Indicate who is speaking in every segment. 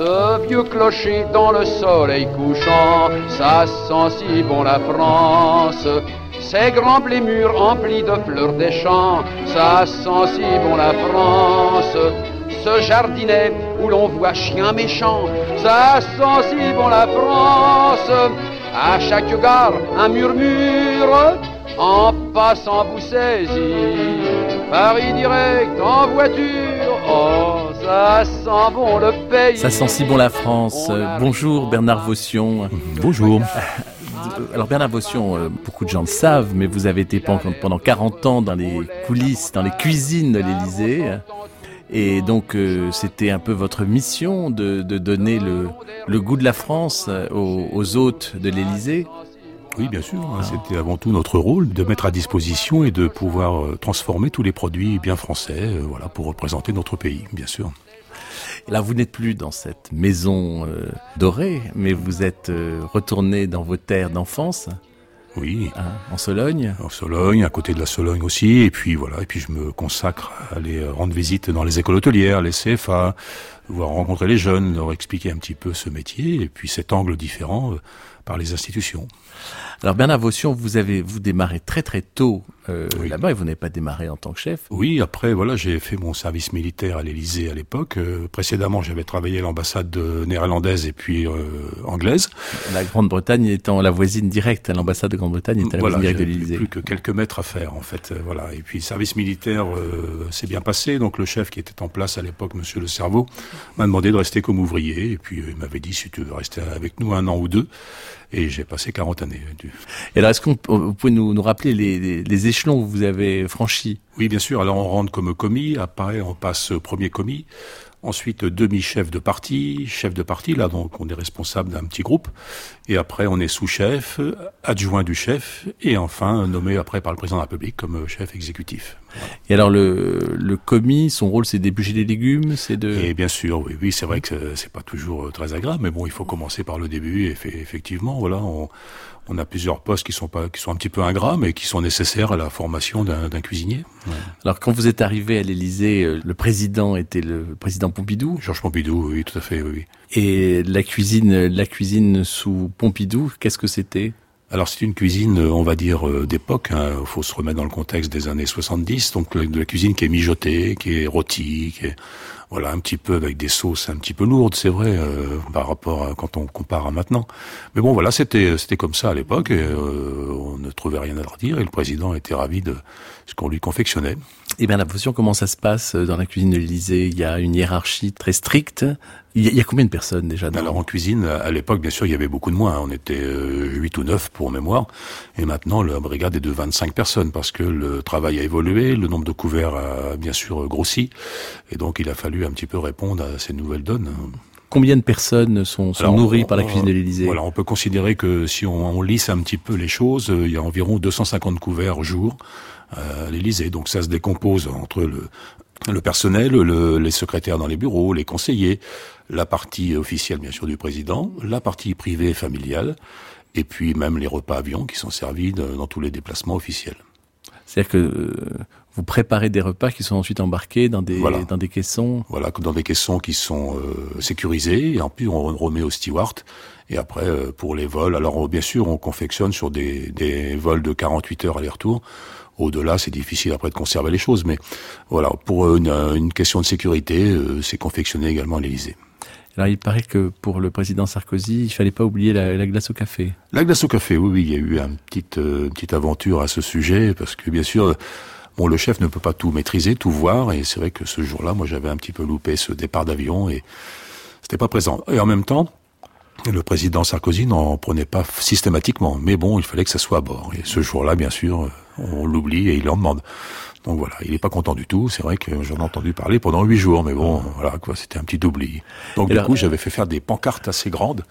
Speaker 1: Ce vieux clocher dans le soleil couchant, ça sent si bon la France. Ces grands blés mûrs emplis de fleurs des champs, ça sent si bon la France. Ce jardinet où l'on voit chien méchant, ça sent si bon la France. À chaque gare, un murmure, en passant vous saisit. Paris direct en voiture, oh, ça sent bon le pays.
Speaker 2: Ça sent si bon la France. Euh, bonjour Bernard Vaution.
Speaker 3: Bonjour.
Speaker 2: Alors Bernard Vaution, euh, beaucoup de gens le savent, mais vous avez été pendant pendant 40 ans dans les coulisses, dans les cuisines de l'Élysée. Et donc euh, c'était un peu votre mission de, de donner le, le goût de la France euh, aux, aux hôtes de l'Élysée.
Speaker 3: Oui, bien sûr. hein, C'était avant tout notre rôle de mettre à disposition et de pouvoir euh, transformer tous les produits bien français, euh, voilà, pour représenter notre pays, bien sûr.
Speaker 2: Là, vous n'êtes plus dans cette maison euh, dorée, mais vous êtes euh, retourné dans vos terres d'enfance,
Speaker 3: Oui.
Speaker 2: hein, en Sologne.
Speaker 3: En Sologne, à côté de la Sologne aussi, et puis voilà, et puis je me consacre à aller euh, rendre visite dans les écoles hôtelières, les CFA, voir rencontrer les jeunes, leur expliquer un petit peu ce métier, et puis cet angle différent euh, par les institutions.
Speaker 2: Alors Bernard Vaution, vous avez vous démarré très très tôt euh,
Speaker 3: Oui.
Speaker 2: là-bas et vous n'avez pas démarré en tant que chef.
Speaker 3: Oui, après, voilà, j'ai fait mon service militaire à l'Élysée à l'époque. Euh, précédemment, j'avais travaillé à l'ambassade de- néerlandaise et puis euh, anglaise.
Speaker 2: La Grande-Bretagne étant la voisine directe, l'ambassade de Grande-Bretagne était la
Speaker 3: Voilà,
Speaker 2: voisine directe de l'Élysée.
Speaker 3: plus que quelques mètres à faire en fait. euh, Voilà. Et puis service militaire euh, s'est bien passé. Donc le chef qui était en place à l'époque, Monsieur Le Cerveau, m'a demandé de rester comme ouvrier. Et puis euh, il m'avait dit si tu veux rester avec nous un an ou deux. Et j'ai passé 40 années. du-
Speaker 2: Et alors, est-ce qu'on vous pouvez nous, rappeler les, échelons que vous avez franchis?
Speaker 3: Oui, bien sûr. Alors on rentre comme commis. Après, on passe premier commis. Ensuite, demi-chef de parti, chef de parti, là, donc on est responsable d'un petit groupe. Et après, on est sous-chef, adjoint du chef, et enfin, nommé après par le président de la République comme chef exécutif.
Speaker 2: Et alors, le, le commis, son rôle, c'est d'éplucher les légumes, c'est de...
Speaker 3: Et bien sûr, oui, oui, c'est vrai que c'est- pas toujours euh, très agréable, mais bon, il faut commencer par le début. Et effectivement, voilà, on, on a plusieurs postes qui sont pas, qui sont un petit peu ingrats, mais qui sont nécessaires à la formation d'un cuisinier.
Speaker 2: Alors, quand vous êtes arrivé à l'Élysée, euh, le président était le président Pompidou,
Speaker 3: Georges Pompidou, oui, tout à fait, oui. oui.
Speaker 2: et la cuisine, la cuisine sous Pompidou, qu'est-ce que c'était?
Speaker 3: Alors c'est une cuisine, euh, on va dire, euh, d'époque. Il faut se remettre dans le contexte des années 70. Donc de la cuisine qui est mijotée, qui est rôtie, qui est voilà un petit peu avec des sauces un petit peu lourdes, c'est vrai, euh, par rapport à quand on compare à maintenant. Mais bon, voilà, c'était c'était comme ça à l'époque. on ne trouvait rien à leur dire et le président était ravi de ce qu'on lui confectionnait.
Speaker 2: Eh bien, la position, comment ça se passe euh, dans la cuisine de l'Élysée? Il y a une hiérarchie très stricte. Il y a, il y a combien de personnes déjà.
Speaker 3: Alors en cuisine, à l'époque, bien sûr, il y avait beaucoup de moins. On était euh, 8 ou 9 pour mémoire. Et maintenant, la brigade est de 25 personnes parce que le travail a évolué, le nombre de couverts a bien sûr grossi. Et donc, il a fallu un petit peu répondre à ces nouvelles donnes.
Speaker 2: Combien de personnes sont, sont
Speaker 3: Alors,
Speaker 2: nourries
Speaker 3: on-
Speaker 2: par la
Speaker 3: on-
Speaker 2: cuisine de l'Élysée
Speaker 3: Voilà, on peut considérer que si on, on lisse un petit peu les choses, euh, il y a environ 250 couverts au jour euh, à l'Élysée. Donc ça se décompose entre le, le personnel, le- les secrétaires dans les bureaux, les conseillers, la partie officielle bien sûr du président, la partie privée et familiale, et puis même les repas avions qui sont servis de- dans tous les déplacements officiels.
Speaker 2: C'est-à-dire que euh, vous préparez des repas qui sont ensuite embarqués dans des,
Speaker 3: Voilà.
Speaker 2: dans des caissons.
Speaker 3: Voilà, dans des caissons qui sont euh, sécurisés, et en plus on remet au steward. Et après, euh, pour les vols, alors bien sûr, on confectionne sur des, des vols de 48 heures aller-retour. Au-delà, c'est difficile après de conserver les choses, mais voilà, pour euh, une, une question de sécurité, euh, c'est confectionné également à l'Élysée.
Speaker 2: Alors il paraît que pour le président Sarkozy, il fallait pas oublier la, la glace au café.
Speaker 3: La glace au café, oui, oui, il y a eu un petite, euh, une petite aventure à ce sujet, parce que bien sûr, bon, le chef ne peut pas tout maîtriser, tout voir, et c'est vrai que ce jour-là, moi, j'avais un petit peu loupé ce départ d'avion, et c'était pas présent. Et en même temps, le président Sarkozy n'en prenait pas systématiquement, mais bon, il fallait que ça soit à bord. Et ce jour-là, bien sûr, on l'oublie et il en demande. Donc voilà, il n'est pas content du tout. C'est vrai que j'en ai entendu parler pendant huit jours, mais bon, voilà quoi, c'était un petit oubli. Donc du coup, j'avais fait faire des pancartes assez grandes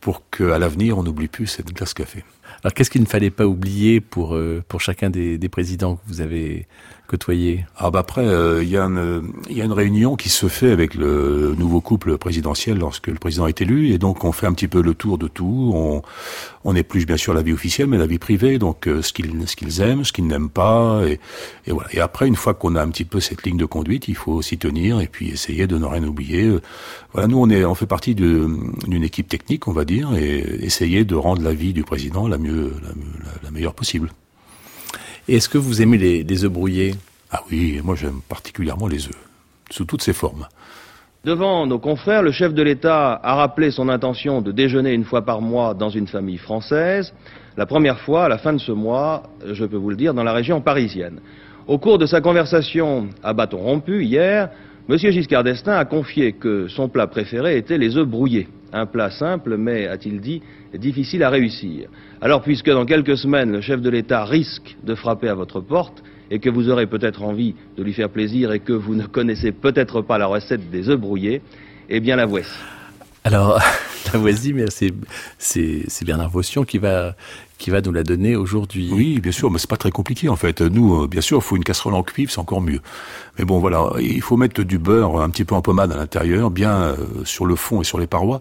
Speaker 3: pour qu'à l'avenir, on n'oublie plus cette glace café.
Speaker 2: Alors qu'est-ce qu'il ne fallait pas oublier pour euh, pour chacun des, des présidents que vous avez côtoyés
Speaker 3: Ah bah après, euh, il y, a une, y a une réunion qui se fait avec le nouveau couple présidentiel lorsque le président est élu, et donc on fait un petit peu le tour de tout. On, on épluche bien sûr la vie officielle, mais la vie privée, donc euh, ce qu'ils ce qu'ils aiment, ce qu'ils n'aiment pas, et, et, voilà. Et après, une fois qu'on a un petit peu cette ligne de conduite, il faut s'y tenir et puis essayer de ne rien oublier. Voilà, nous on est on fait partie d'une équipe technique, on va dire, et essayer de rendre la vie du président la mieux la meilleure possible.
Speaker 2: Est-ce que vous aimez les, les œufs brouillés?
Speaker 3: Ah oui, moi j'aime particulièrement les œufs, sous toutes ses formes.
Speaker 4: Devant nos confrères, le chef de l'État a rappelé son intention de déjeuner une fois par mois dans une famille française, la première fois à la fin de ce mois, je peux vous le dire, dans la région parisienne. Au cours de sa conversation à bâton rompu hier, M. Giscard d'Estaing a confié que son plat préféré était les œufs brouillés. Un plat simple, mais, a-t-il dit, difficile à réussir. Alors, puisque dans quelques semaines, le chef de l'État risque de frapper à votre porte, et que vous aurez peut-être envie de lui faire plaisir et que vous ne connaissez peut-être pas la recette des œufs brouillés, eh bien la voici.
Speaker 2: Alors, la mais c'est Bernard Votion qui va, qui va nous la donner aujourd'hui.
Speaker 3: Oui, bien sûr, mais c'est pas très compliqué en fait. Nous, bien sûr, il faut une casserole en cuivre, c'est encore mieux. Mais bon, voilà, il faut mettre du beurre un petit peu en pommade à l'intérieur, bien euh, sur le fond et sur les parois,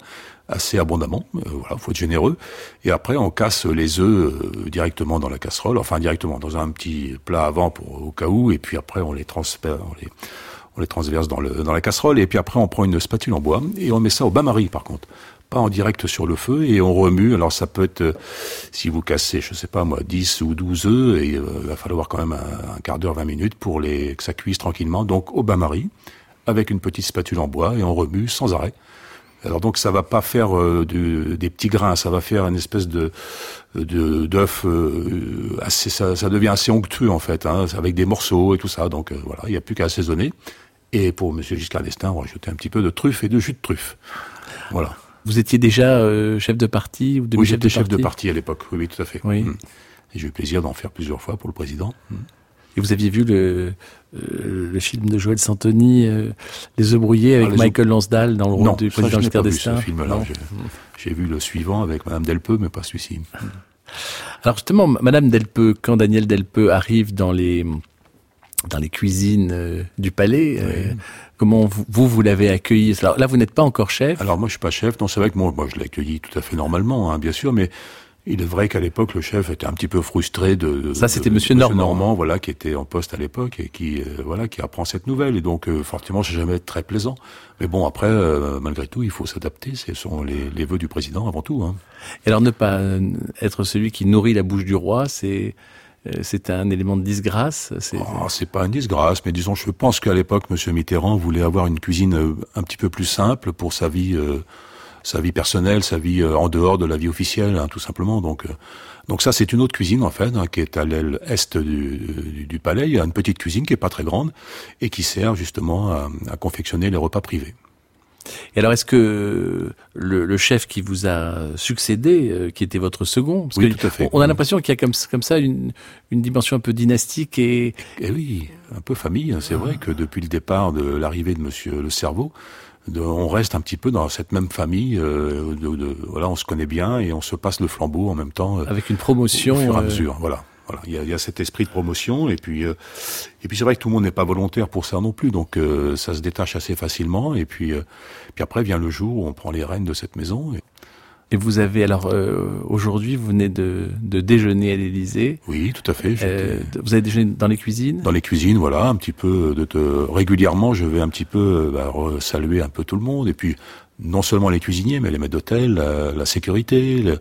Speaker 3: assez abondamment. Euh, voilà, faut être généreux. Et après, on casse les œufs euh, directement dans la casserole, enfin directement dans un petit plat avant pour au cas où, et puis après on les transfère, on les on les transverse dans, le, dans la casserole, et puis après on prend une spatule en bois et on met ça au bain-marie par contre pas en direct sur le feu et on remue. Alors ça peut être, euh, si vous cassez, je sais pas moi, 10 ou 12 œufs, et euh, il va falloir quand même un, quart d'heure, 20 minutes pour les, que ça cuise tranquillement. Donc au bain-marie, avec une petite spatule en bois et on remue sans arrêt. Alors donc ça va pas faire euh, des petits grains, ça va faire une espèce de d'œuf assez, ça, ça, devient assez onctueux en fait, hein, avec des morceaux et tout ça. Donc voilà, il n'y a plus qu'à assaisonner. Et pour Monsieur Giscard d'Estaing, on ajouter un petit peu de truffe et de jus de truffe. Voilà.
Speaker 2: Vous étiez déjà euh, chef de parti ou
Speaker 3: Oui, j'étais chef de parti à l'époque. Oui, tout à fait. Oui. Mmh. Et j'ai eu plaisir d'en faire plusieurs fois pour le président. Mmh.
Speaker 2: Et vous aviez vu le, euh, le film de Joël Santoni, euh, Les œufs brouillés, avec ah, Michael Lansdale dans le rôle du président Giscard d'Estaing.
Speaker 3: ce film-là. J'ai vu le suivant avec Madame Delpeux, mais pas celui-ci.
Speaker 2: Alors justement, Madame Delpeux, quand Daniel Delpeux arrive dans les dans les cuisines euh, du palais. Euh, comment vous, vous, l'avez accueilli? Alors là, vous n'êtes pas encore chef.
Speaker 3: Alors moi, je suis pas chef. Non, c'est vrai que moi, moi je l'ai accueilli tout à fait normalement, hein, bien sûr, mais il est vrai qu'à l'époque, le chef était un petit peu frustré de.
Speaker 2: Ça, c'était Monsieur Normand.
Speaker 3: Normand, voilà, qui était en poste à l'époque et qui, euh, voilà, qui apprend cette nouvelle. Et donc, forcément, c'est jamais très plaisant. Mais bon, après, malgré tout, il faut s'adapter. Ce sont les, les vœux du président avant tout. Hein.
Speaker 2: Et alors, ne pas être celui qui nourrit la bouche du roi, c'est euh, c'est un élément de disgrâce
Speaker 3: C'est oh, pas une disgrâce, mais disons, je pense qu'à l'époque, Monsieur Mitterrand voulait avoir une cuisine euh, un petit peu plus simple pour sa vie, euh, sa vie personnelle, sa vie en dehors de la vie officielle, hein, tout simplement. Donc, donc ça, c'est une autre cuisine en fait, hein, qui est à l'aile est du, du, palais. Il y a une petite cuisine qui est pas très grande et qui sert justement à confectionner les repas privés.
Speaker 2: Et alors, est-ce que le, le, chef qui vous a succédé, euh, qui était votre second,
Speaker 3: parce oui, tout à fait.
Speaker 2: On a l'impression qu'il y a comme, comme ça une, une, dimension un peu dynastique et... et
Speaker 3: eh oui, un peu famille. Hein. C'est vrai que depuis le départ de l'arrivée de Monsieur Le Cerveau, de, on reste un petit peu dans cette même famille. Euh, de, de, voilà, on se connaît bien et on se passe le flambeau en même temps. Euh,
Speaker 2: Avec une promotion.
Speaker 3: Au, fur et à mesure, voilà. Voilà, il y a, y a cet esprit de promotion et puis euh, et puis c'est vrai que tout le monde n'est pas volontaire pour ça non plus, donc euh, ça se détache assez facilement et puis euh, puis après vient le jour où on prend les rênes de cette maison. Et,
Speaker 2: et vous avez alors aujourd'hui vous venez de, de déjeuner à l'Élysée.
Speaker 3: Oui, tout à fait.
Speaker 2: vous avez déjeuné dans les cuisines?
Speaker 3: Dans les cuisines, voilà, un petit peu de, de régulièrement, je vais un petit peu bah, saluer un peu tout le monde et puis non seulement les cuisiniers, mais les maîtres d'hôtel, la, sécurité. il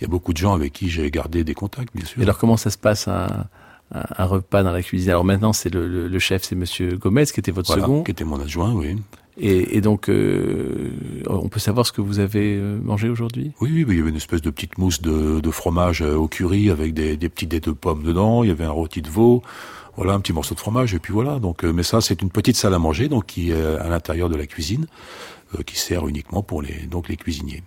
Speaker 3: y a beaucoup de gens avec qui j'ai gardé des contacts, bien sûr.
Speaker 2: Et alors, comment ça se passe un, un, repas dans la cuisine? Alors maintenant, c'est le, le, chef, c'est Monsieur Gomez, qui était votre second.
Speaker 3: qui était mon adjoint, oui.
Speaker 2: Et, et donc, euh, on peut savoir ce que vous avez euh, mangé aujourd'hui?
Speaker 3: Oui, oui, il y avait une espèce de petite mousse de, de fromage euh, au curry avec des, des petits dés de pommes dedans. Il y avait un rôti de veau voilà un petit morceau de fromage et puis voilà donc mais ça c'est une petite salle à manger donc qui est à l'intérieur de la cuisine euh, qui sert uniquement pour les, donc les cuisiniers.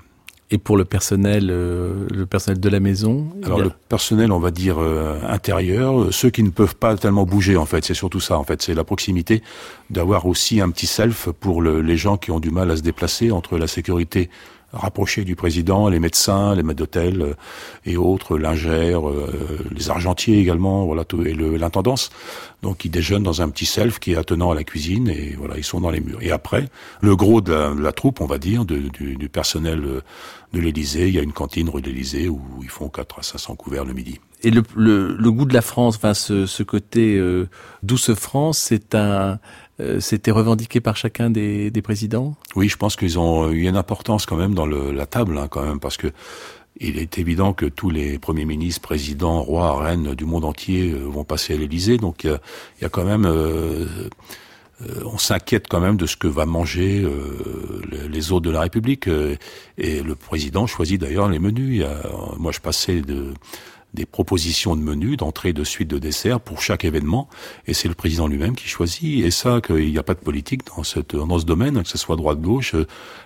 Speaker 2: Et pour le personnel, euh, le personnel de la maison
Speaker 3: Alors le personnel, on va dire euh, intérieur, ceux qui ne peuvent pas tellement bouger en fait, c'est surtout ça en fait, c'est la proximité d'avoir aussi un petit self pour les gens qui ont du mal à se déplacer entre la sécurité rapprochés du président, les médecins, les maîtres d'hôtel euh, et autres, lingères, euh, les argentiers également, voilà, tout, et l'intendance. Donc ils déjeunent dans un petit self qui est attenant à la cuisine et voilà, ils sont dans les murs. Et après, le gros de la, troupe, on va dire, du, du, personnel euh, de l'Élysée, il y a une cantine rue de où ils font 4 à 500 couverts le midi.
Speaker 2: Et le, le, le goût de la France, enfin ce, ce côté euh, douce France, c'est un, euh, c'était revendiqué par chacun des, présidents
Speaker 3: Oui, je pense qu'ils ont eu une importance quand même dans la table, hein, quand même, parce que il est évident que tous les premiers ministres, présidents, rois, reines du monde entier euh, vont passer à l'Élysée, donc il y, a, quand même, euh, on s'inquiète quand même de ce que va manger les hôtes de la République, et le président choisit d'ailleurs les menus. moi, je passais de des propositions de menus, d'entrée, de suite, de dessert pour chaque événement, et c'est le président lui-même qui choisit. Et ça, qu'il n'y a pas de politique dans, cette, dans ce domaine, que ce soit droite-gauche,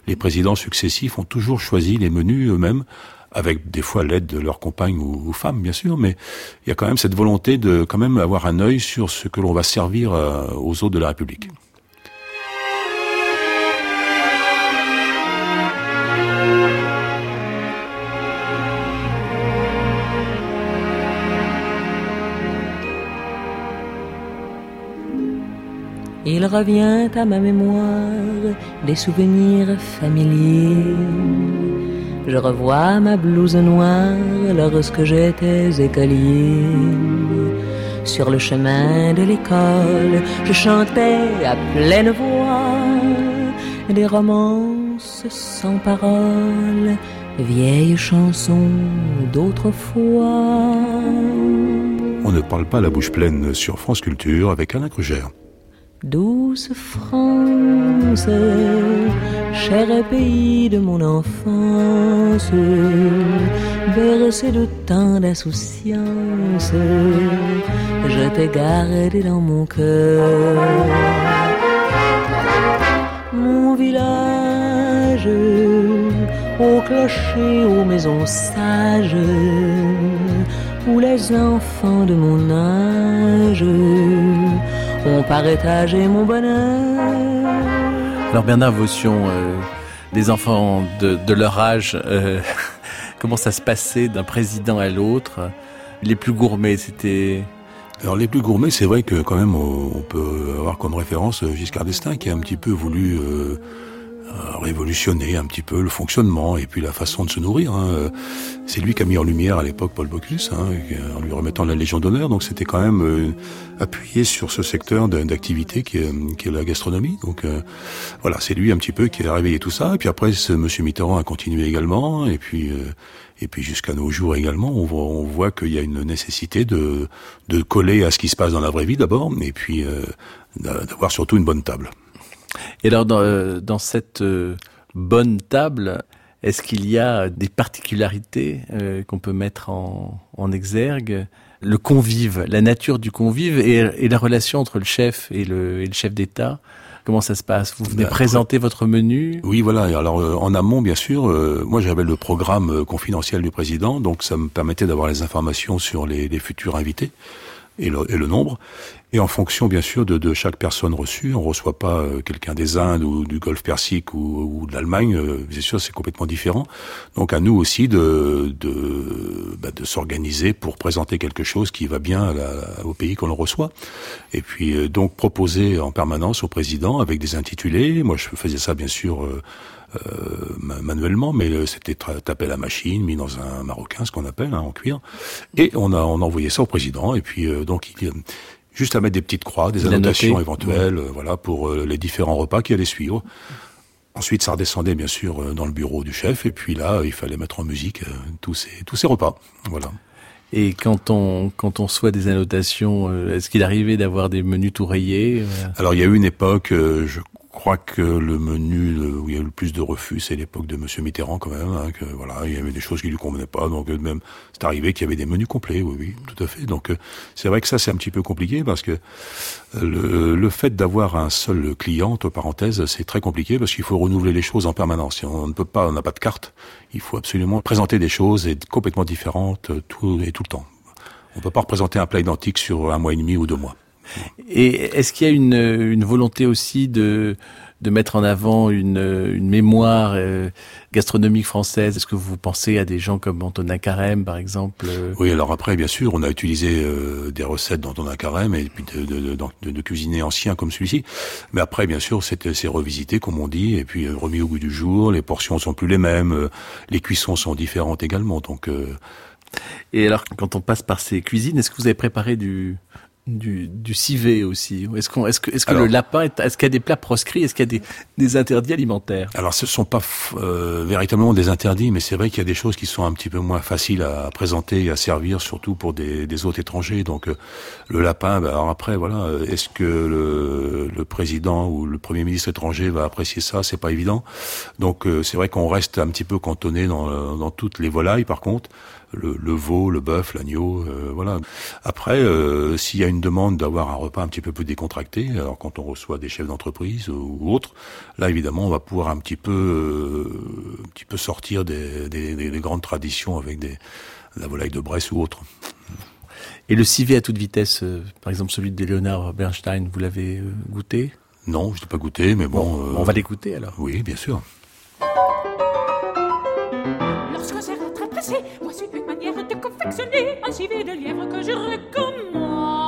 Speaker 3: les présidents successifs ont toujours choisi les menus eux-mêmes, avec des fois l'aide de leurs compagnes ou, femmes, bien sûr, mais il y a quand même cette volonté de quand même avoir un œil sur ce que l'on va servir euh, aux autres de la République.
Speaker 5: Il revient à ma mémoire des souvenirs familiers. Je revois ma blouse noire lorsque j'étais écolier. Sur le chemin de l'école, je chantais à pleine voix des romances sans paroles, vieilles chansons d'autrefois.
Speaker 3: On ne parle pas la bouche pleine sur France Culture avec Alain Crugère.
Speaker 5: Douce France, cher pays de mon enfance, bercé de tant d'insouciance, je t'ai gardé dans mon cœur. Mon village, au clocher, aux maisons sages, où les enfants de mon âge mon partage et mon bonheur.
Speaker 2: Alors Bernard Vaution, euh, les enfants de, de leur âge, euh, comment ça se passait d'un président à l'autre? Les plus gourmets, c'était...
Speaker 3: Alors les plus gourmets, c'est vrai que quand même on peut avoir comme référence Giscard d'Estaing qui a un petit peu voulu euh, révolutionner un petit peu le fonctionnement et puis la façon de se nourrir. Hein. C'est lui qui a mis en lumière à l'époque Paul Bocuse, hein, en lui remettant la Légion d'honneur. Donc c'était quand même euh, appuyé sur ce secteur d'activité qui est, qui est, la gastronomie. Donc euh, voilà, c'est lui un petit peu qui a réveillé tout ça. Et puis après, ce Monsieur Mitterrand a continué également. Et puis euh, et puis jusqu'à nos jours également, on voit, on voit qu'il y a une nécessité de, de coller à ce qui se passe dans la vraie vie d'abord, et puis d'avoir surtout une bonne table.
Speaker 2: Et alors, dans, euh, dans cette euh, bonne table, est-ce qu'il y a des particularités euh, qu'on peut mettre en, en, exergue? Le convive, la nature du convive et, et la relation entre le chef et le, et le chef d'État Comment ça se passe? Vous venez bah, présenter votre menu?
Speaker 3: Oui, voilà. Alors en amont, bien sûr, moi j'avais le programme confidentiel du président, donc ça me permettait d'avoir les informations sur les, les futurs invités et le, et le, nombre. Et en fonction, bien sûr, de, de chaque personne reçue, on reçoit pas euh, quelqu'un des Indes ou du Golfe Persique ou, ou de l'Allemagne. Euh, bien sûr, c'est complètement différent. Donc, à nous aussi de de, bah, de s'organiser pour présenter quelque chose qui va bien au pays qu'on reçoit. Et puis, euh, donc, proposer en permanence au président avec des intitulés. Moi, je faisais ça, bien sûr. Euh, manuellement, mais c'était tapé à la machine, mis dans un marocain, ce qu'on appelle, hein, en cuir. Et on a, on a envoyé ça au président. Et puis, euh, donc, il, juste à mettre des petites croix, des annotations éventuelles, euh, voilà, pour les différents repas qui allaient suivre. Ensuite, ça redescendait bien sûr dans le bureau du chef, et puis là, il fallait mettre en musique tous ces tous ces repas, voilà.
Speaker 2: Et quand on quand on soit des annotations, est-ce qu'il arrivait d'avoir des menus tout rayés
Speaker 3: Alors, il y a eu une époque, je crois que le menu où il y a eu le plus de refus, c'est l'époque de Monsieur Mitterrand quand même. Hein, que voilà, il y avait des choses qui lui convenaient pas, donc euh, même c'est arrivé qu'il y avait des menus complets. Oui, oui, tout à fait. Donc euh, c'est vrai que ça c'est un petit peu compliqué parce que le, le fait d'avoir un seul client, entre parenthèses, c'est très compliqué parce qu'il faut renouveler les choses en permanence. On ne peut pas, on n'a pas de carte. Il faut absolument présenter des choses et complètement différentes tout et tout le temps. On peut pas représenter un plat identique sur un mois et demi ou deux mois.
Speaker 2: Et est-ce qu'il y a une, une volonté aussi de de mettre en avant une, une mémoire euh, gastronomique française? Est-ce que vous pensez à des gens comme Antonin Carême, par exemple
Speaker 3: Oui, alors après, bien sûr, on a utilisé euh, des recettes d'Antonin Carême et puis de, de, de, de cuisiniers anciens comme celui-ci. Mais après, bien sûr, c'est revisité, comme on dit, et puis euh, remis au goût du jour. Les portions sont plus les mêmes, les cuissons sont différentes également. Donc
Speaker 2: et alors, quand on passe par ces cuisines, est-ce que vous avez préparé du, du, du civet aussi Est-ce qu'on, est-ce que, est-ce que le lapin, est, est-ce qu'il y a des plats proscrits? Est-ce qu'il y a des, des interdits alimentaires?
Speaker 3: Alors, ce sont pas euh, véritablement des interdits, mais c'est vrai qu'il y a des choses qui sont un petit peu moins faciles à présenter et à servir, surtout pour des, des hôtes étrangers. Donc, euh, le lapin. Ben, alors après, voilà, euh, est-ce que le, le, président ou le premier ministre étranger va apprécier ça? C'est pas évident. Donc, c'est vrai qu'on reste un petit peu cantonné dans, dans toutes les volailles. Par contre, le, le veau, le bœuf, l'agneau, euh, voilà. Après, euh, s'il y a une demande d'avoir un repas un petit peu plus décontracté, alors quand on reçoit des chefs d'entreprise ou autres, là évidemment on va pouvoir un petit peu, euh, un petit peu sortir des, des, des, grandes traditions avec des, la volaille de Bresse ou autre.
Speaker 2: Et le civet à toute vitesse, par exemple celui de Léonard Bernstein, vous l'avez goûté?
Speaker 3: Non, je l'ai pas goûté, mais bon.
Speaker 2: bon on va l'écouter alors.
Speaker 3: Oui, bien sûr.
Speaker 6: Un civet de lièvre que je recommande.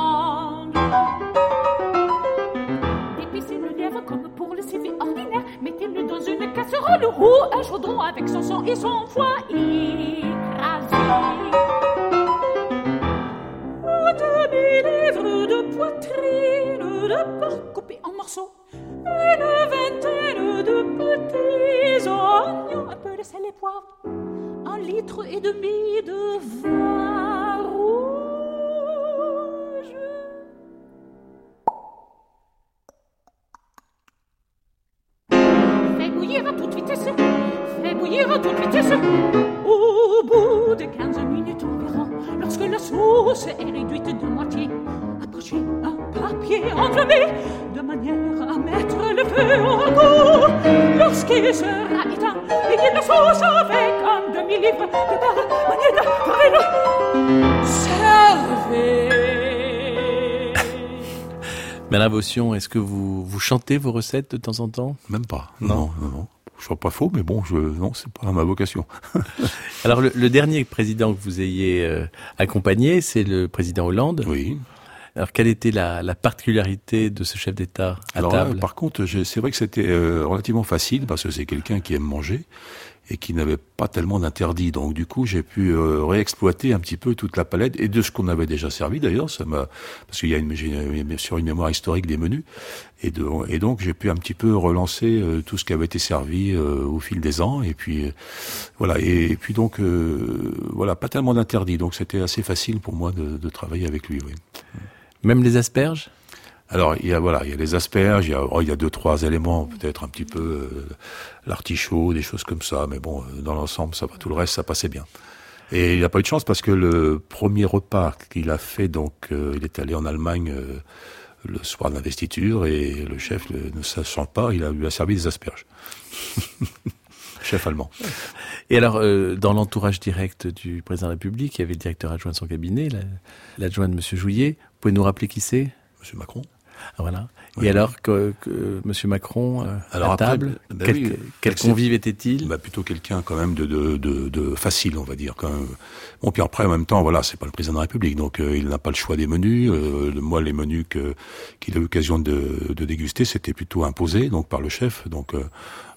Speaker 6: Épicez le lièvre comme pour le civet ordinaire, mettez-le dans une casserole ou un chaudron avec son sang et son foie écrasé. demi-livre de poitrine de porc coupé en morceaux, une vingtaine de petits oignons, un peu de sel et poivre un litre et demi de vin rouge. Fais bouillir à toute vitesse, fais bouillir à toute vitesse. Au bout de quinze minutes environ, lorsque la sauce est réduite de moitié, approchez un papier enflammé de manière à mettre le feu au goût. Lorsqu'il sera éteint, ayez la sauce avec un demi-livre de manière de Servez.
Speaker 2: Madame Vaution, est-ce que vous, vous chantez vos recettes de temps en temps?
Speaker 3: Même pas. Non, non, non. Je ne pas faux, mais bon, je, non, c'est pas ma vocation.
Speaker 2: Alors, le, le, dernier président que vous ayez euh, accompagné, c'est le président Hollande.
Speaker 3: Oui.
Speaker 2: Alors, quelle était la, la particularité de ce chef d'État à
Speaker 3: Alors,
Speaker 2: table?
Speaker 3: là, Par contre, c'est vrai que c'était euh, relativement facile parce que c'est quelqu'un qui aime manger et qui n'avait pas tellement d'interdits. Donc du coup, j'ai pu euh, réexploiter un petit peu toute la palette et de ce qu'on avait déjà servi d'ailleurs. Ça m'a parce qu'il y a une, sûr une mémoire historique des menus et, donc j'ai pu un petit peu relancer euh, tout ce qui avait été servi euh, au fil des ans et puis voilà et, puis donc voilà pas tellement d'interdits. Donc c'était assez facile pour moi de, travailler avec lui.
Speaker 2: Même les asperges?
Speaker 3: Alors il y a voilà, il y a les asperges, il y a, oh, il y a deux trois éléments, peut-être un petit peu euh, l'artichaut, des choses comme ça, mais bon, dans l'ensemble, ça va. Tout le reste, ça passait bien. Et il n'a pas eu de chance parce que le premier repas qu'il a fait, donc, euh, il est allé en Allemagne euh, le soir de l'investiture et le chef, le, ne sachant pas, il a lui a servi des asperges. chef allemand.
Speaker 2: Et alors, euh, dans l'entourage direct du président de la République, il y avait le directeur adjoint de son cabinet, l'adjoint de Monsieur Jouillet. Vous pouvez nous rappeler qui c'est?
Speaker 3: Monsieur Macron.
Speaker 2: Voilà. Oui. Et alors que, que Monsieur Macron euh,
Speaker 3: alors
Speaker 2: à
Speaker 3: après,
Speaker 2: table,
Speaker 3: ben
Speaker 2: quel,
Speaker 3: oui,
Speaker 2: quel convive était-il?
Speaker 3: Bah, Plutôt quelqu'un quand même de, de, de, de, facile, on va dire. Quand même. Bon, puis après, en même temps, voilà, c'est pas le président de la République, donc euh, il n'a pas le choix des menus. Euh, moi, les menus qu'il a eu l'occasion de, de déguster, c'était plutôt imposé, donc par le chef. Donc euh,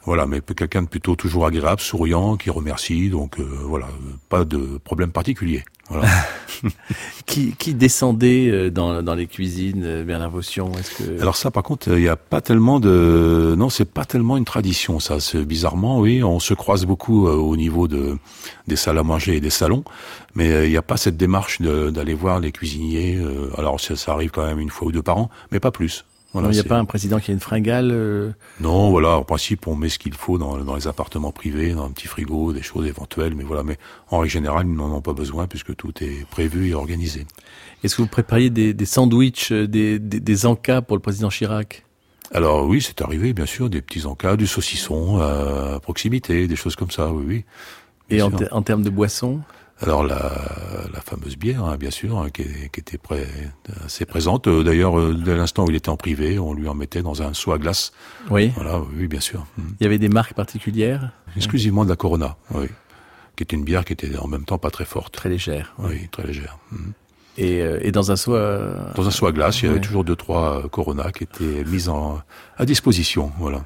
Speaker 3: voilà, mais quelqu'un de plutôt toujours agréable, souriant, qui remercie. Donc euh, voilà, pas de problème particulier. Voilà.
Speaker 2: qui, qui descendait euh, dans, dans les cuisines, euh, Bernard Vaution Est-ce que
Speaker 3: alors ça, par contre, il n'y a pas tellement de non, c'est pas tellement une tradition. Ça, c'est bizarrement, oui, on se croise beaucoup euh, au niveau de des salles à manger et des salons, mais il n'y a pas cette démarche d'aller voir les cuisiniers. alors ça, ça arrive quand même une fois ou deux par an, mais pas plus. Voilà,
Speaker 2: il n'y a pas un président qui a une fringale. euh,
Speaker 3: Non, voilà, en principe, on met ce qu'il faut dans, dans les appartements privés, dans un petit frigo, des choses éventuelles, mais voilà, mais en règle générale, ils n'en ont pas besoin puisque tout est prévu et organisé.
Speaker 2: Est-ce que vous prépariez des, des sandwichs, euh, des, des, des encas pour le président Chirac?
Speaker 3: Alors oui, c'est arrivé, bien sûr, des petits encas, du saucisson à proximité, des choses comme ça, oui, oui.
Speaker 2: Et en termes de boissons?
Speaker 3: Alors la, la fameuse bière, hein, bien sûr, hein, qui, était assez présente. Euh, D'ailleurs, euh, dès l'instant où il était en privé, on lui en mettait dans un seau à glace.
Speaker 2: Oui.
Speaker 3: Voilà, oui, bien sûr. Mhm.
Speaker 2: Il y avait des marques particulières?
Speaker 3: Exclusivement de la Corona, oui. Qui était une bière qui était en même temps pas très forte.
Speaker 2: Très légères.
Speaker 3: Oui, très légère.
Speaker 2: Et, euh, et dans un seau. euh,
Speaker 3: Dans un seau à glace, il y avait
Speaker 2: Ouais.
Speaker 3: toujours deux, trois Corona qui étaient mises en, à disposition, voilà.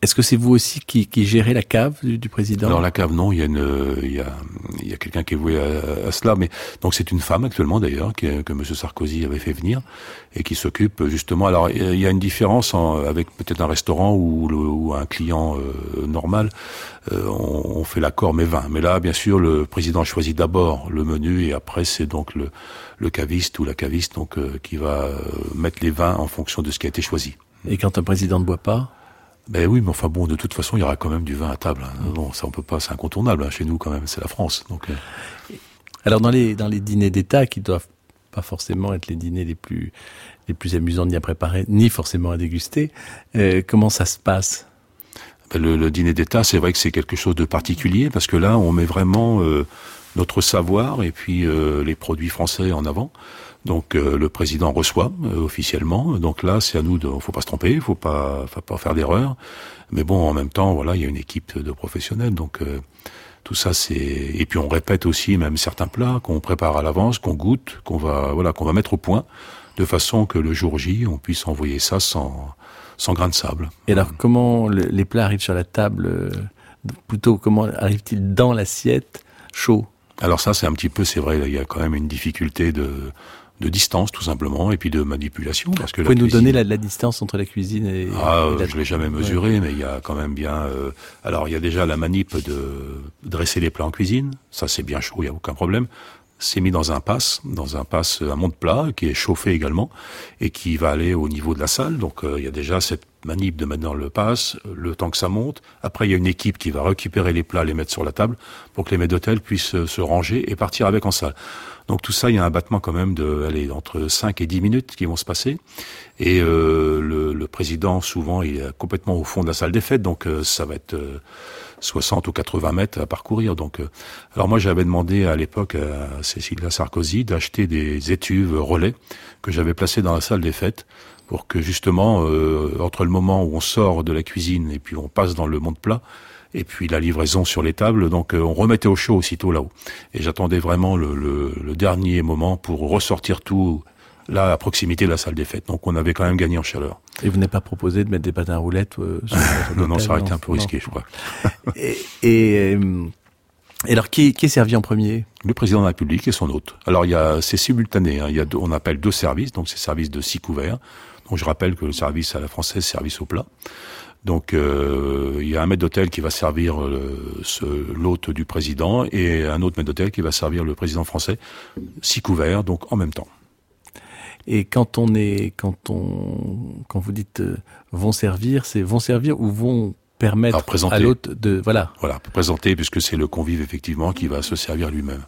Speaker 2: Est-ce que c'est vous aussi qui, qui gérez la cave du, du président?
Speaker 3: Alors la cave, non, il y a une, euh, il y a, il y a quelqu'un qui est voué à, à cela, mais donc c'est une femme actuellement d'ailleurs qui- que Monsieur Sarkozy avait fait venir et qui s'occupe justement. Alors il y a une différence en- avec peut-être un restaurant ou un client euh, normal, euh, on, on fait l'accord mais vin. Mais là, bien sûr, le président choisit d'abord le menu et après c'est donc le, le caviste ou la caviste donc euh, qui va euh, mettre les vins en fonction de ce qui a été choisi.
Speaker 2: Et quand un président ne boit pas
Speaker 3: Ben oui, mais enfin bon, de toute façon, il y aura quand même du vin à table. hein. Bon, ça on peut pas, c'est incontournable hein. chez nous quand même, c'est la France. Donc euh,
Speaker 2: Alors dans les dans les dîners d'État qui doivent pas forcément être les dîners les plus les plus amusants ni à préparer ni forcément à déguster, euh, comment ça se passe?
Speaker 3: Ben, le, le dîner d'État, c'est vrai que c'est quelque chose de particulier parce que là, on met vraiment euh, notre savoir et puis les produits français en avant. Donc euh, le président reçoit euh, officiellement. Donc là, c'est à nous de, faut pas se tromper, faut pas, faut pas faire d'erreur. Mais bon, en même temps, voilà, il y a une équipe de professionnels. Donc euh, tout ça, c'est et puis on répète aussi même certains plats qu'on prépare à l'avance, qu'on goûte, qu'on va, voilà, qu'on va mettre au point, de façon que le jour J, on puisse envoyer ça sans, sans grain de sable.
Speaker 2: Et alors comment le- les plats arrivent sur la table Plutôt comment arrivent-ils dans l'assiette chaud?
Speaker 3: Alors ça, c'est un petit peu, c'est vrai, il y a quand même une difficulté de, de distance, tout simplement, et puis de manipulation. Parce que
Speaker 2: Vous pouvez
Speaker 3: la
Speaker 2: nous
Speaker 3: cuisine-
Speaker 2: donner la, la distance entre la cuisine et,
Speaker 3: Ah,
Speaker 2: et
Speaker 3: euh,
Speaker 2: la-
Speaker 3: je l'ai jamais mesuré, mais il y a quand même bien. euh, alors, il y a déjà la manip de dresser les plats en cuisine. Ça, c'est bien chaud, il y a aucun problème. C'est mis dans un passe, dans un passe, un monte plat qui est chauffé également et qui va aller au niveau de la salle. Donc, euh, il y a déjà cette manip de mettre dans le passe, le temps que ça monte. Après, il y a une équipe qui va récupérer les plats, les mettre sur la table pour que les maîtres d'hôtel puissent euh, se ranger et partir avec en salle. Donc tout ça, il y a un battement quand même de, allez, entre 5 et 10 minutes qui vont se passer. Et euh, le, président, souvent, il est complètement au fond de la salle des fêtes, donc euh, ça va être euh, 60 ou 80 mètres à parcourir. Donc, euh, alors moi, j'avais demandé à l'époque à Cécilia Sarkozy d'acheter des étuves relais que j'avais placées dans la salle des fêtes pour que justement, euh, entre le moment où on sort de la cuisine et puis on passe dans le monde plat, et puis la livraison sur les tables, donc euh, on remettait au chaud aussitôt là-haut. Et j'attendais vraiment le, le- le dernier moment pour ressortir tout là à proximité de la salle des fêtes. Donc on avait quand même gagné en chaleur.
Speaker 2: Et vous n'avez pas proposé de mettre des patins à roulettes euh, sur votre
Speaker 3: Non, non, ça aurait été un peu
Speaker 2: non.
Speaker 3: risqué, je crois.
Speaker 2: Et, et, euh, et alors qui, qui est servi en premier?
Speaker 3: Le président de la République et son hôte. Alors il y a, c'est simultané. hein. Il y a, deux- on appelle deux services, donc c'est service de six couverts. Donc je rappelle que le service à la française, service au plat. Donc euh, il y a un maître d'hôtel qui va servir euh, l'hôte du président et un autre maître d'hôtel qui va servir le président français. Six couverts, donc en même temps.
Speaker 2: Et quand on est, quand on, quand vous dites euh, vont servir, c'est vont servir ou vont permettre
Speaker 3: présenter.
Speaker 2: à l'hôte de, voilà,
Speaker 3: Voilà, présenter, puisque c'est le convive effectivement qui va se servir lui-même.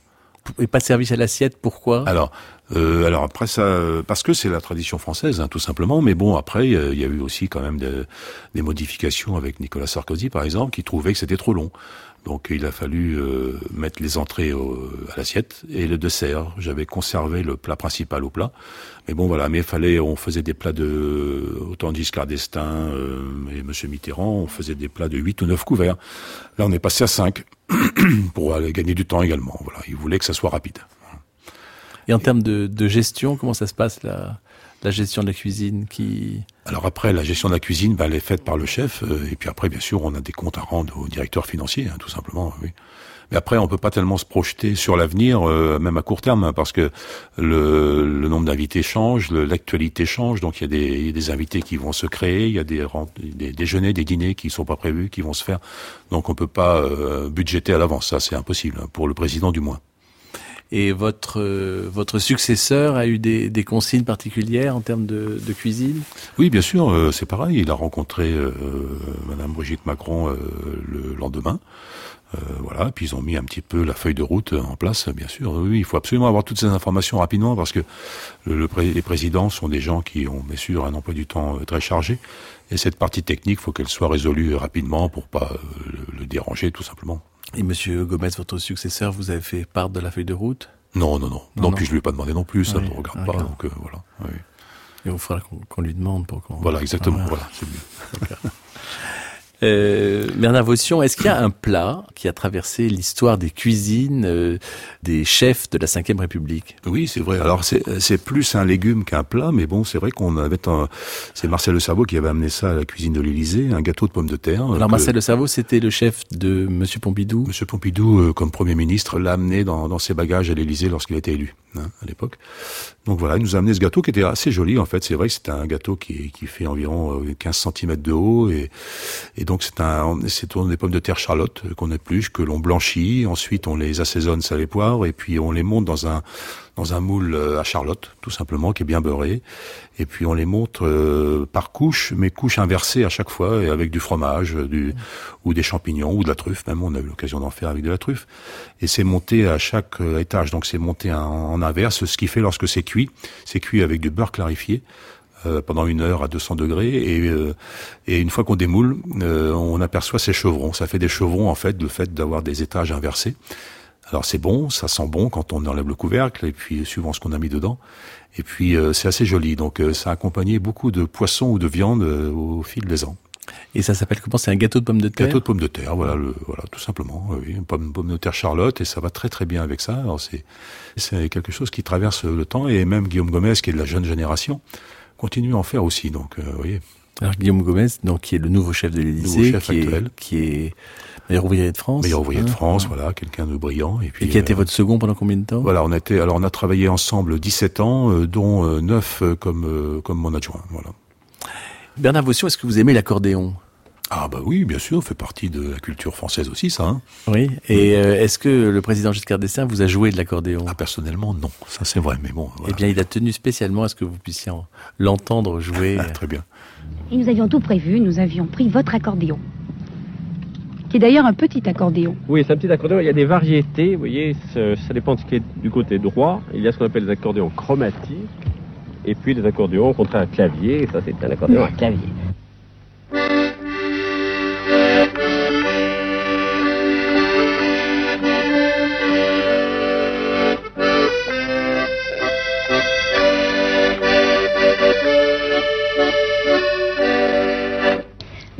Speaker 2: Et pas service à l'assiette. Pourquoi?
Speaker 3: Alors, euh, alors après ça, euh, parce que c'est la tradition française, hein, tout simplement. Mais bon, après, euh, il y a eu aussi quand même de- des modifications avec Nicolas Sarkozy, par exemple, qui trouvait que c'était trop long. Donc, il a fallu euh, mettre les entrées à l'assiette et le dessert. J'avais conservé le plat principal au plat, mais bon, voilà. Mais fallait, on faisait des plats de autant Giscard d'Estaing euh, et Monsieur Mitterrand, on faisait des plats de 8 ou 9 couverts. Là, on est passé à 5 pour gagner du temps également. Voilà, il voulait que ça soit rapide.
Speaker 2: Et en termes de, de gestion, comment ça se passe la, la gestion de la cuisine qui
Speaker 3: Alors après, la gestion de la cuisine, bah, elle est faite par le chef. euh, et puis après, bien sûr, on a des comptes à rendre au directeur financier, hein, tout simplement. Oui. Mais après, on peut pas tellement se projeter sur l'avenir, euh, même à court terme, hein, parce que le, nombre d'invités change, l'actualité change. Donc il y, a des, invités qui vont se créer, il y a des, des déjeuners, des dîners qui sont pas prévus, qui vont se faire. Donc on peut pas euh, budgéter à l'avance. Ça, c'est impossible hein, pour le président du moins.
Speaker 2: Et votre euh, votre successeur a eu des, des consignes particulières en termes de, de cuisine?
Speaker 3: Oui, bien sûr, euh, c'est pareil. Il a rencontré euh, Madame Brigitte Macron euh, le lendemain. Euh, voilà, puis ils ont mis un petit peu la feuille de route en place, bien sûr. Oui, il faut absolument avoir toutes ces informations rapidement parce que le, le les présidents sont des gens qui ont bien sûr un emploi du temps euh, très chargé. Et cette partie technique, faut qu'elle soit résolue rapidement pour pas euh, le déranger, tout simplement.
Speaker 2: Et Monsieur Gomez, votre successeur, vous avez fait part de la feuille de route?
Speaker 3: Non, non, non.
Speaker 2: Non,
Speaker 3: Non,
Speaker 2: non.
Speaker 3: puis je lui ai pas demandé non plus, ça
Speaker 2: Oui,
Speaker 3: ne regarde pas. Donc euh, voilà. oui.
Speaker 2: Et il faudra qu'on lui demande pour qu'on...
Speaker 3: Voilà, exactement.
Speaker 2: Voilà,
Speaker 3: c'est mieux.
Speaker 2: Euh, Bernard Vaution, est-ce qu'il y a un plat qui a traversé l'histoire des cuisines euh, des chefs de la Ve République?
Speaker 3: Oui, c'est vrai. Alors c'est plus un légume qu'un plat, mais bon, c'est vrai qu'on avait un, c'est Marcel Le Cerveau qui avait amené ça à la cuisine de l'Élysée, un gâteau de pommes de terre.
Speaker 2: Alors
Speaker 3: que
Speaker 2: Marcel Le Cerveau, c'était le chef de Monsieur Pompidou?
Speaker 3: Monsieur Pompidou, euh, comme Premier ministre, l'a amené dans, dans ses bagages à l'Élysée lorsqu'il a été élu, hein, à l'époque. Donc voilà, il nous a amené ce gâteau qui était assez joli en fait. C'est vrai que c'est un gâteau qui, qui fait environ euh, 15 cm de haut et, et donc c'est un c'est des pommes de terre charlotte euh, qu'on épluche, que l'on blanchit, ensuite on les assaisonne sel et poivre et puis on les monte dans un dans un moule euh, à charlotte tout simplement qui est bien beurré. Et puis on les monte euh, par couche mais couche inversée à chaque fois et avec du fromage, euh, du ou des champignons ou de la truffe même on a eu l'occasion d'en faire avec de la truffe. Et c'est monté à chaque étage donc c'est monté en, en inverse ce qui fait lorsque c'est cuit, c'est cuit avec du beurre clarifié euh, pendant une heure à 200 degrés et, euh, et une fois qu'on démoule, euh, on aperçoit ces chevrons. Ça fait des chevrons en fait, le fait d'avoir des étages inversés. Alors c'est bon, ça sent bon quand on enlève le couvercle et puis suivant ce qu'on a mis dedans. Et puis euh, c'est assez joli. Donc euh, ça a accompagné beaucoup de poissons ou de viande euh, au fil des ans.
Speaker 2: Et ça s'appelle comment? C'est un gâteau de pommes de terre?
Speaker 3: Gâteau de pommes de terre, voilà, le, voilà, tout simplement. Oui, une pomme, pomme de terre Charlotte et ça va très très bien avec ça. Alors c'est c'est quelque chose qui traverse le temps et même Guillaume Gomez, qui est de la jeune génération, continue à en faire aussi. Donc, euh, vous voyez.
Speaker 2: Alors Guillaume Gomez, donc qui est le nouveau chef de l'Élysée, qui qui est meilleur ouvrier de France.
Speaker 3: meilleur ouvrier de
Speaker 2: hein,
Speaker 3: France,
Speaker 2: hein.
Speaker 3: voilà, quelqu'un de brillant. Et, puis,
Speaker 2: Et qui a été
Speaker 3: euh,
Speaker 2: votre second pendant combien de temps?
Speaker 3: Voilà, on a été, alors on a travaillé ensemble 17 ans, euh, dont euh, 9 euh, comme comme mon adjoint. Voilà.
Speaker 2: Bernard Vaution, est-ce que vous aimez l'accordéon?
Speaker 3: Ah bah oui, bien sûr, fait partie de la culture française aussi, ça. Hein.
Speaker 2: Oui. Et euh, est-ce que le président Giscard d'Estaing vous a joué de l'accordéon?
Speaker 3: Ah, personnellement, non, ça c'est vrai, mais bon. Voilà.
Speaker 2: Eh bien, il a tenu spécialement à ce que vous puissiez en- l'entendre jouer.
Speaker 3: Ah, très bien.
Speaker 7: Et nous avions tout prévu, nous avions pris votre accordéon. Qui est d'ailleurs un petit accordéon.
Speaker 8: Oui, c'est un petit accordéon. Il y a des variétés, vous voyez, ça, ça dépend de ce qui est du côté droit. Il y a ce qu'on appelle les accordéons chromatiques. Et puis les accordéons contre un clavier. Et ça, c'est un accordéon à clavier.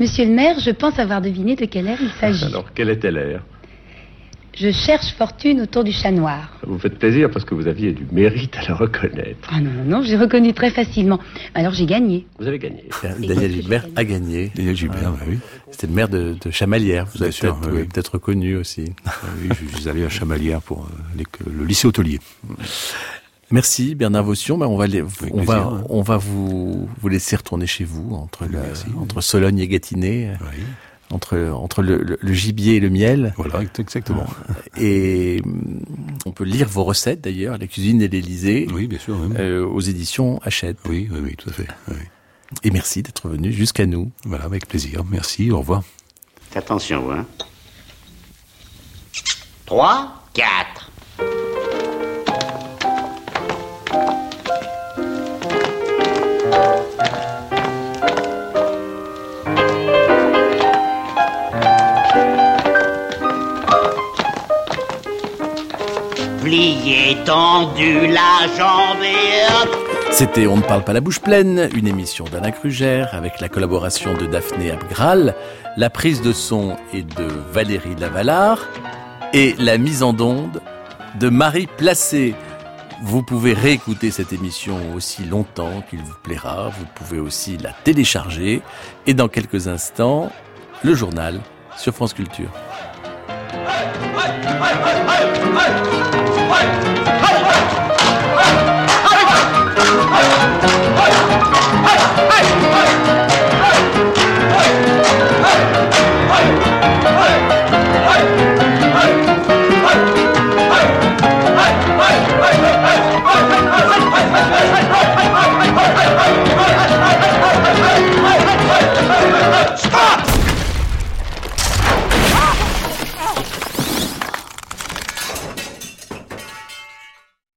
Speaker 7: Monsieur le maire, je pense avoir deviné de quel air il s'agit.
Speaker 8: Alors, quel était l'air
Speaker 7: Je cherche fortune autour du chat noir.
Speaker 8: Ça vous fait plaisir parce que vous aviez du mérite à le reconnaître.
Speaker 7: Ah non, non, non, j'ai reconnu très facilement. Alors j'ai gagné.
Speaker 8: Vous avez gagné.
Speaker 2: Daniel Gilbert a gagné.
Speaker 3: Daniel Gilbert, bah oui.
Speaker 2: C'était le maire de, de Chamalières. Vous avez
Speaker 3: sûr,
Speaker 2: peut-être
Speaker 3: oui,
Speaker 2: peut-être reconnu aussi.
Speaker 3: Ah oui, je suis allé à Chamalières pour euh, les- le lycée hôtelier.
Speaker 2: Merci Bernard Vaution. Ben, on va, les- on va,
Speaker 3: hein.
Speaker 2: on va vous, vous laisser retourner chez vous entre, la- entre Sologne et Gâtinais,
Speaker 3: Oui.
Speaker 2: entre, entre le, le- le gibier et le miel.
Speaker 3: Voilà, exactement.
Speaker 2: Et hum, on peut lire vos recettes d'ailleurs, la cuisine et l'Élysée,
Speaker 3: Oui, bien sûr. Oui,
Speaker 2: euh, aux éditions Hachette.
Speaker 3: oui, oui, oui, tout à fait. oui.
Speaker 2: Et merci d'être venu jusqu'à nous.
Speaker 3: Voilà, avec plaisir. Merci, au revoir.
Speaker 9: Attention, hein. 3, 4. Tendu, la jambe et.
Speaker 2: C'était On ne parle pas la bouche pleine, une émission d'Alain Crugère avec la collaboration de Daphné Abgral, la prise de son est de Valérie Lavalard et la mise en onde de Marie Placé. Vous pouvez réécouter cette émission aussi longtemps qu'il vous plaira. Vous pouvez aussi la télécharger. Et dans quelques instants, le journal sur France Culture.
Speaker 6: Hey!